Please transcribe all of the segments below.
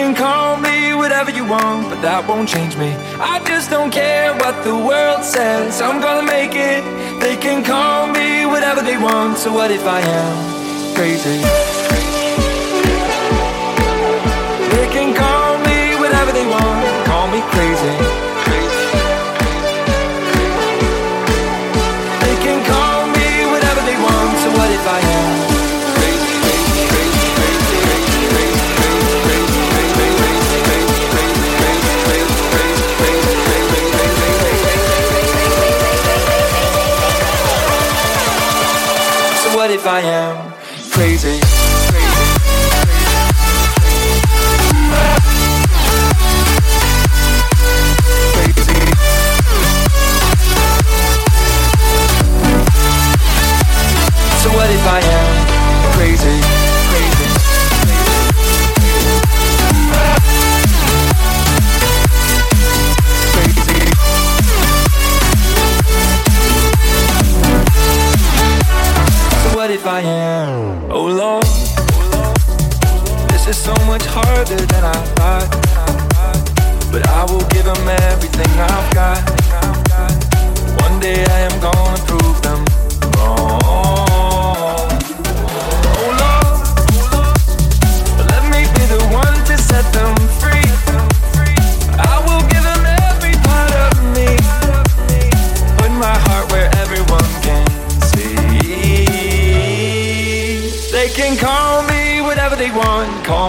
Can call me whatever you want, but that won't change me. I just don't care what the world says, I'm gonna make it. They can call me whatever they want, so what if I am crazy? They can call me whatever they want, call me crazy. If I am crazy? Harder than I thought. But I will give them everything I've got. One day I am gonna prove them wrong.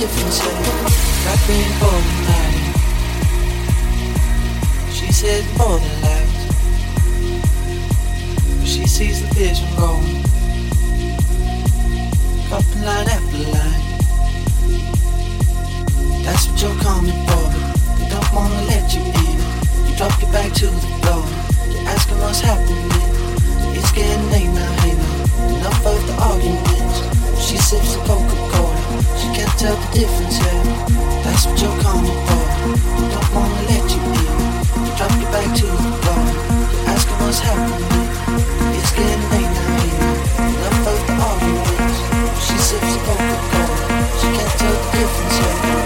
you feel so rapping all night. She says more than light. She sees the vision going. Up line after line. That's what you're coming for. They don't wanna let you in. You drop your back to the floor. You're asking what's happening. It's getting late now, hey now. Enough of the arguments. She sips the Coca-Cola. She can't tell the difference, yeah. That's what you're coming for. Don't wanna let you in. You drop your back to the floor. You're asking what's happening. It's getting late now here. Enough of the arguments. She sips a Coca-Cola. She can't tell the difference, yeah.